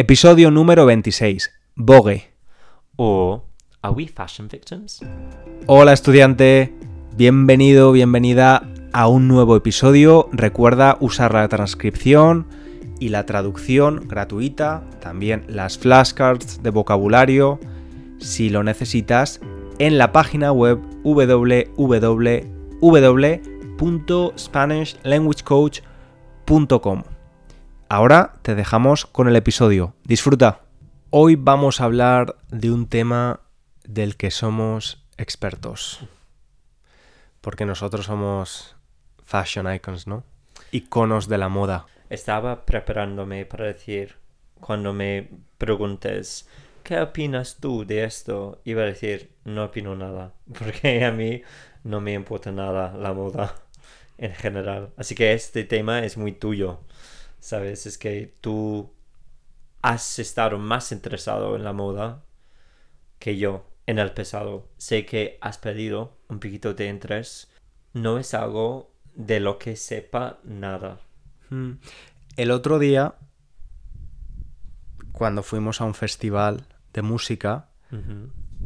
Episodio número 26. Vogue. Or are we fashion victims? Hola estudiante, bienvenido, bienvenida a un nuevo episodio. Recuerda usar la transcripción y la traducción gratuita, también las flashcards de vocabulario, si lo necesitas, en la página web www.spanishlanguagecoach.com. Ahora te dejamos con el episodio. Disfruta. Hoy vamos a hablar de un tema del que somos expertos. Porque nosotros somos fashion icons, ¿no? Iconos de la moda. Estaba preparándome para decir, cuando me preguntes, ¿qué opinas tú de esto? Iba a decir, no opino nada, porque a mí no me importa nada la moda en general. Así que este tema es muy tuyo, ¿sabes? Es que tú has estado más interesado en la moda que yo en el pasado. Sé que has perdido un poquito de interés. No es algo de lo que sepa nada. Mm. El otro día, cuando fuimos a un festival de música,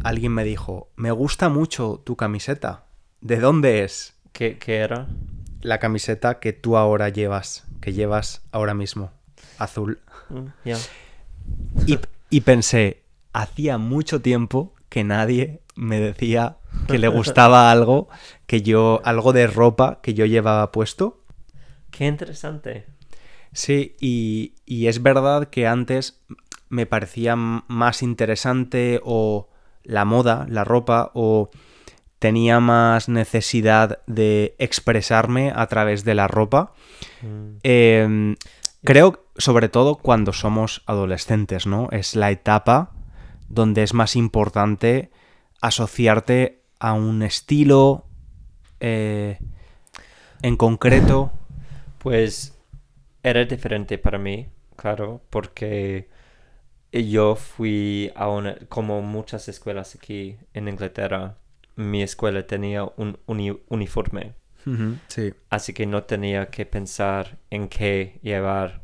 alguien me dijo, me gusta mucho tu camiseta. ¿De dónde es? ¿Qué, qué era? La camiseta que tú ahora llevas, que llevas ahora mismo, azul. Mm. Y, y pensé, hacía mucho tiempo que nadie me decía que le gustaba algo que yo, algo de ropa que yo llevaba puesto. Qué interesante. Sí, y, y es verdad que antes me parecía más interesante o la moda, la ropa, o tenía más necesidad de expresarme a través de la ropa. Mm, Eh, creo, sobre todo cuando somos adolescentes, ¿no? Es la etapa donde es más importante asociarte a un estilo eh, en concreto. Pues era diferente para mí, claro, porque yo fui a una, como muchas escuelas aquí en Inglaterra, mi escuela tenía un uni- uniforme, Sí. así que no tenía que pensar en qué llevar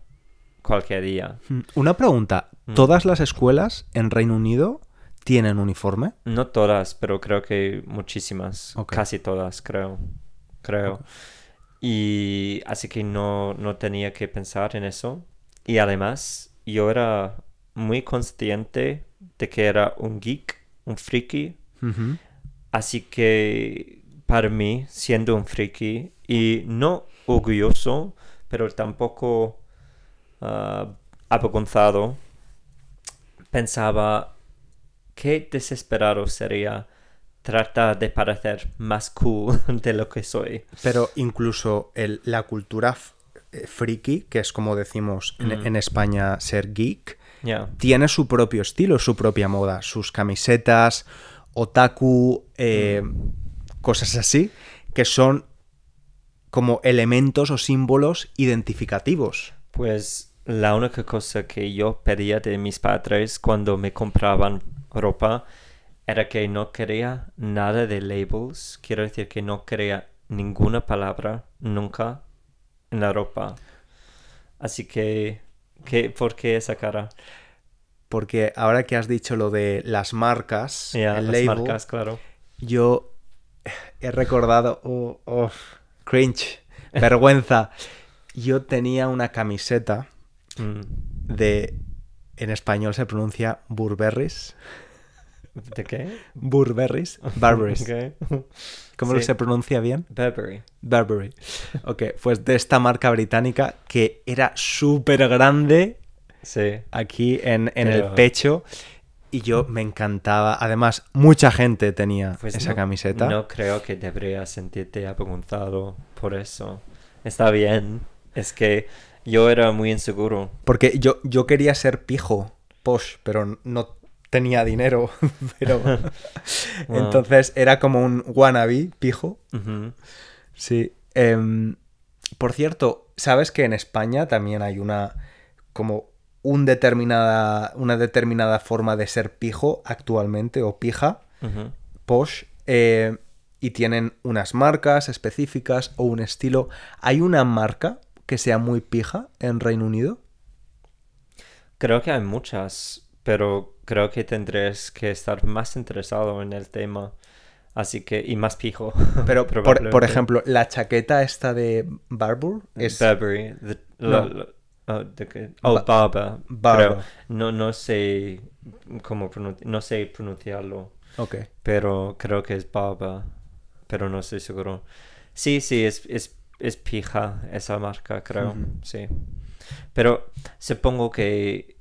cualquier día. Una pregunta. ¿Todas las escuelas en Reino Unido tienen uniforme? No todas, pero creo que muchísimas, casi todas, creo, creo. Y así que no, no tenía que pensar en eso. Y además, yo era muy consciente de que era un geek, un friki. Así que para mí, siendo un friki, y no orgulloso, pero tampoco ah, avergonzado, pensaba qué desesperado sería tratar de parecer más cool de lo que soy. Pero incluso el- la cultura eh, friki, que es como decimos en, Mm. en España ser geek, tiene su propio estilo, su propia moda, sus camisetas, otaku, eh, cosas así, que son como elementos o símbolos identificativos. Pues la única cosa que yo pedía de mis padres cuando me compraban ropa era que no quería nada de labels. Quiero decir que no quería ninguna palabra nunca en la ropa. Así que, ¿qué, ¿por qué esa cara? Porque ahora que has dicho lo de las marcas, el las label, marcas, claro. yo he recordado, oh, oh, cringe, vergüenza. Yo tenía una camiseta Mm, de, en español se pronuncia Burberrys. ¿De qué? Burberrys. Burberrys. Ok. ¿Cómo Sí. se pronuncia bien? Burberry. Burberry. Ok, pues de esta marca británica que era súper grande Sí. aquí en, en el pecho y yo me encantaba. Además, mucha gente tenía Pues esa no- camiseta. No creo que deberías sentirte avergonzado por eso. Está bien. Es que yo era muy inseguro. Porque yo, yo quería ser pijo, posh, pero no tenía dinero. pero Wow. Entonces era como un wannabe pijo. Ujú. Sí. Em, por cierto, ¿sabes que en España también hay una como un determinada, una determinada forma de ser pijo actualmente o pija, posh, eh, y tienen unas marcas específicas o un estilo? ¿Hay una marca que sea muy pija en Reino Unido? Creo que hay muchas, pero creo que tendrás que estar más interesado en el tema. Así que, y más pijo. Pero, por, por ejemplo, la chaqueta esta de Barbour es... Burberry. the- No. Oh. Oh, Ba- Barber. Barber. Creo. No, no sé cómo no sé pronunciarlo, Ok. pero creo que es Barber, pero no estoy seguro. Sí, sí, es, es, es pija esa marca, creo, sí. Pero supongo que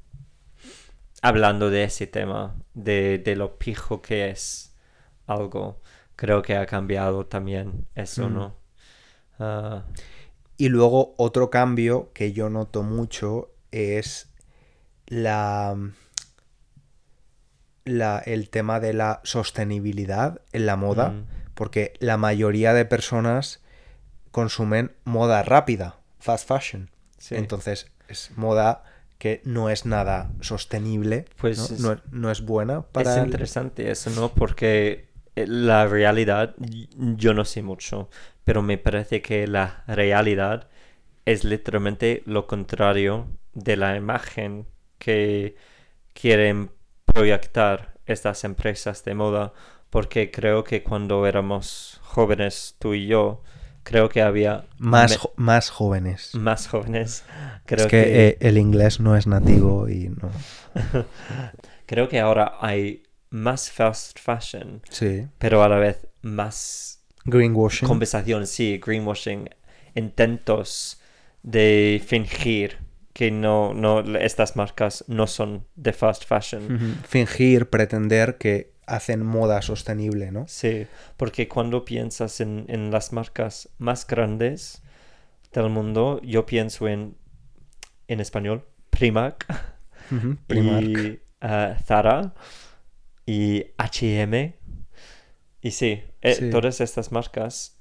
hablando de ese tema, de, de lo pijo que es algo, creo que ha cambiado también eso, Mm. ¿no? Ah, Y luego otro cambio que yo noto mucho es la, la- el tema de la sostenibilidad en la moda, Mm. porque la mayoría de personas consumen moda rápida, fast fashion. sí. Entonces es moda que no es nada sostenible, Pues ¿no? es- no, no es buena para es el- interesante eso, ¿no? Porque eh, la realidad, yo no sé mucho, pero me parece que la realidad es literalmente lo contrario de la imagen que quieren proyectar estas empresas de moda, porque creo que cuando éramos jóvenes, tú y yo, creo que había más, jo- más jóvenes. más jóvenes. Creo es que, eh, el inglés no es nativo y no. creo que ahora hay más fast fashion, Sí. pero a la vez más Greenwashing. conversación, sí, greenwashing, intentos de fingir que no, no, estas marcas no son de fast fashion. Fingir, pretender que hacen moda sostenible, ¿no? Sí, porque cuando piensas en, en las marcas más grandes del mundo, yo pienso en, en español, Primark, Ujú. Primark. y ah, Zara y H&M. Y sí, eh, Sí. todas estas marcas,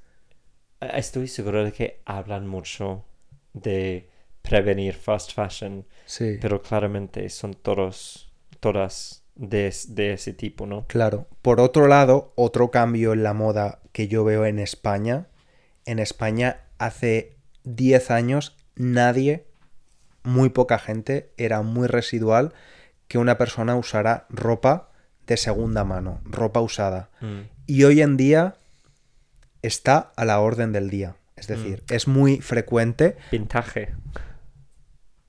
eh, estoy seguro de que hablan mucho de prevenir fast fashion, Sí. pero claramente son todos, todas de, de ese tipo, ¿no? Claro. Por otro lado, otro cambio en la moda que yo veo en España. En España hace 10 años nadie, muy poca gente, era muy residual que una persona usara ropa de segunda mano, ropa usada. Mm, Y hoy en día está a la orden del día. Es decir, es muy frecuente. Vintage.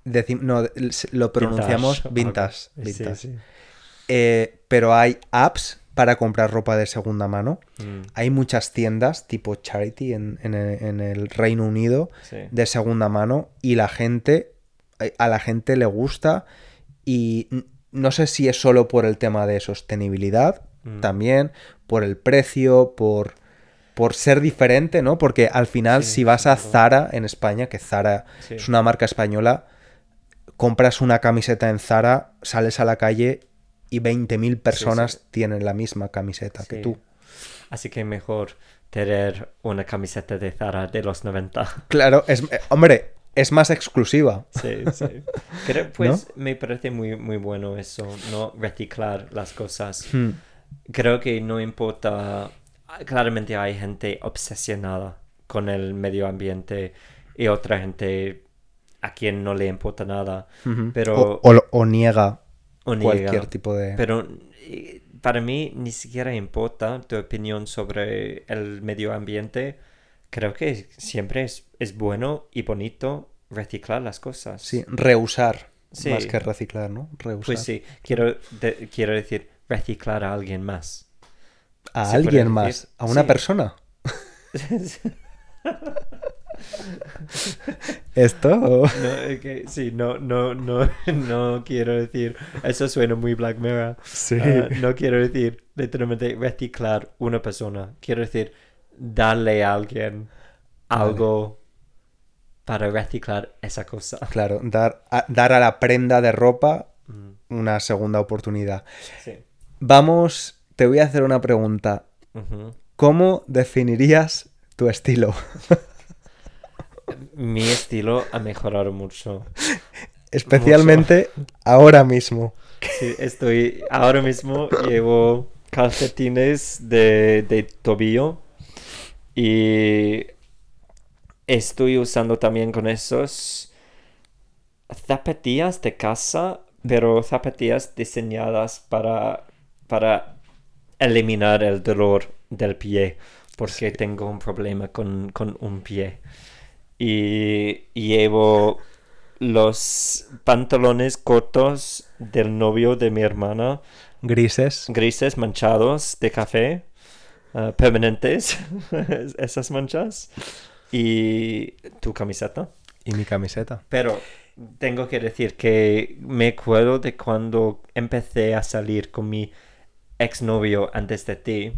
decim- no, lo pronunciamos vintage. Ok, sí, vintage. sí. Eh, pero hay apps para comprar ropa de segunda mano. Mm, Hay muchas tiendas tipo Charity en, en el, en el Reino Unido sí. de segunda mano y la gente, a la gente le gusta y no sé si es solo por el tema de sostenibilidad, Mm. también por el precio, por, por ser diferente, ¿no? Porque al final Sí, si vas a. Zara en España, que Zara Sí. es una marca española, compras una camiseta en Zara, sales a la calle y 20.000 personas sí. tienen la misma camiseta que tú. Así que mejor tener una camiseta de Zara de los 90. Claro, es, eh, hombre, es más exclusiva. Sí, sí. Creo, pues me parece muy, muy bueno eso, no reciclar las cosas. Hmm. Creo que no importa, claramente hay gente obsesionada con el medio ambiente y otra gente a quien no le importa nada, pero o, o- o niega o niega. cualquier tipo de... Pero para mí ni siquiera importa tu opinión sobre el medio ambiente. Creo que siempre es, es bueno y bonito reciclar las cosas. Sí, reusar. Sí. Más que reciclar, ¿no? Reusar. Pues sí, quiero, de- quiero decir reciclar a alguien más. A ¿Se puede alguien decir? más. A una Sí. persona. ¿Esto? No, que- sí, no, no, no, no quiero decir, eso suena muy Black Mirror. Sí. Ah, no quiero decir literalmente reciclar una persona. Quiero decir darle a alguien algo para reciclar esa cosa. Claro, dar a, dar a la prenda de ropa Mm, una segunda oportunidad. sí. Vamos, te voy a hacer una pregunta. ¿Cómo definirías tu estilo? Mi estilo ha mejorado mucho. Especialmente ahora mismo. Sí, estoy ahora mismo llevo calcetines de, de tobillo y estoy usando también con esos zapatillas de casa, pero zapatillas diseñadas para, para eliminar el dolor del pie, porque tengo un problema con, con un pie. Y llevo los pantalones cortos del novio de mi hermana, Grises. grises, manchados de café, ah, permanentes, esas manchas, y tu camiseta. Y mi camiseta. Pero tengo que decir que me acuerdo de cuando empecé a salir con mi exnovio antes de ti.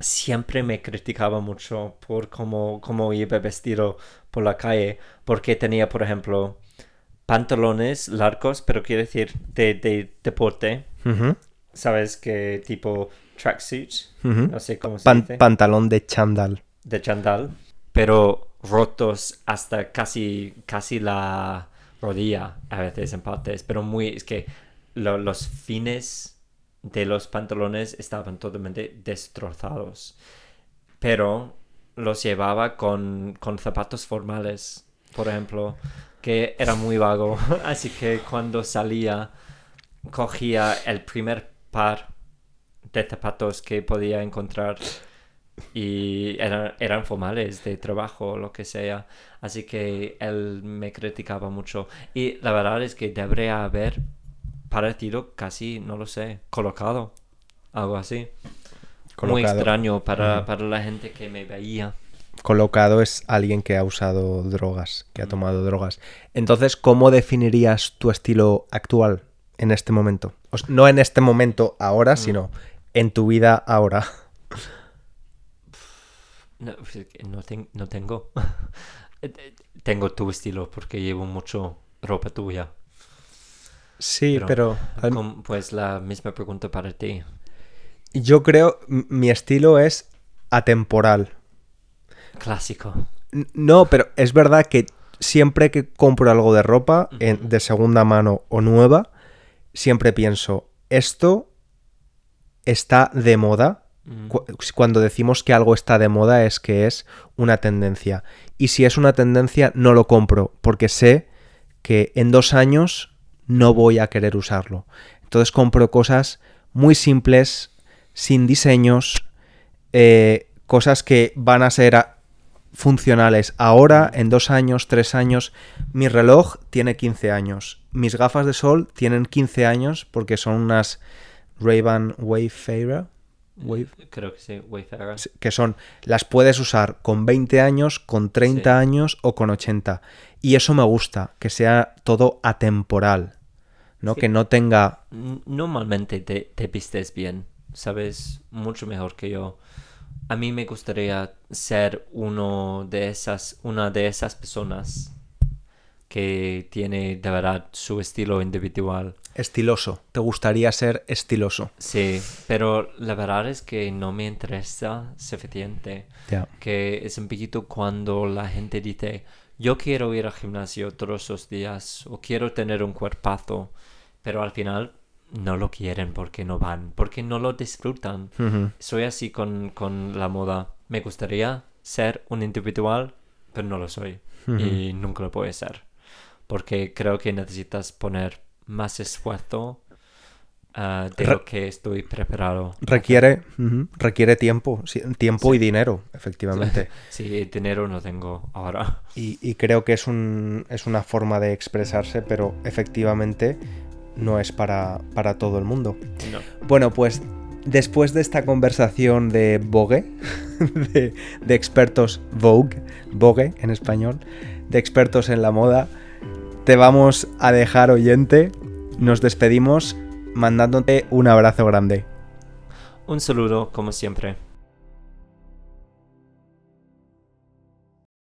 Siempre me criticaba mucho por cómo, cómo iba vestido por la calle, porque tenía, por ejemplo, pantalones largos, pero quiero decir de, de deporte, ¿sabes? Que tipo tracksuit, ujú. no sé cómo se Pan- dice, pantalón de chandal. de chandal, pero rotos hasta casi, casi la rodilla, a veces en partes, pero muy, es que lo- los fines de los pantalones estaban totalmente destrozados, pero los llevaba con, con zapatos formales, por ejemplo, que era muy vago, así que cuando salía cogía el primer par de zapatos que podía encontrar y eran, eran formales de trabajo o lo que sea. Así que él me criticaba mucho. Y la verdad es que debería haber parecido casi, no lo sé, colocado. Algo así. Muy extraño para, para la gente que me veía. Colocado es alguien que ha usado drogas, que ha Mm. tomado drogas. Entonces, ¿cómo definirías tu estilo actual en este momento? O no en este momento ahora, Mm. sino en tu vida ahora. No, pues ten- no tengo. Eh, eh, tengo tu estilo porque llevo mucho ropa tuya. Sí, Pero- pues la misma pregunta para ti. yo creo mi estilo es atemporal. Clásico. No, pero es verdad que siempre que compro algo de ropa, en- de segunda mano o nueva, siempre pienso, esto está de moda. Mm. Cu- Cuando decimos que algo está de moda es que es una tendencia. Y si es una tendencia, no lo compro, porque sé que en dos años no voy a querer usarlo. Entonces compro cosas muy simples, sin diseños, eh, cosas que van a ser a- funcionales ahora, en dos años, tres años. Mi reloj tiene 15 años. Mis gafas de sol tienen 15 años porque son unas Ray-Ban Wayfarer. Wave- Creo que sí, Wayfarer. que son, las puedes usar con 20 años, con 30 Sí. años o con 80. Y eso me gusta, que sea todo atemporal, ¿no? Sí. Que no tenga... Normalmente te, te vistes bien, sabes mucho mejor que yo. A mí me gustaría ser uno de esas, una de esas personas que tiene de verdad su estilo individual. Estiloso. ¿Te gustaría ser estiloso? Sí, pero la verdad es que no me interesa suficiente. Ya. que es un poquito cuando la gente dice, yo quiero ir al gimnasio todos los días o quiero tener un cuerpazo, pero al final no lo quieren porque no van, porque no lo disfrutan. Soy así con, con la moda. Me gustaría ser un individual, pero no lo soy y nunca lo puedo ser, porque creo que necesitas poner más esfuerzo ah, de Re- lo que estoy preparado. Requiere, requiere tiempo, sí, tiempo y dinero, efectivamente. Sí, dinero no tengo ahora. Y, y creo que es, un, es una forma de expresarse, pero efectivamente no es para, para todo el mundo. No. Bueno, pues después de esta conversación de Vogue, de, de expertos Vogue, Vogue en español, de expertos en la moda, te vamos a dejar oyente. Nos despedimos mandándote un abrazo grande. Un saludo, como siempre.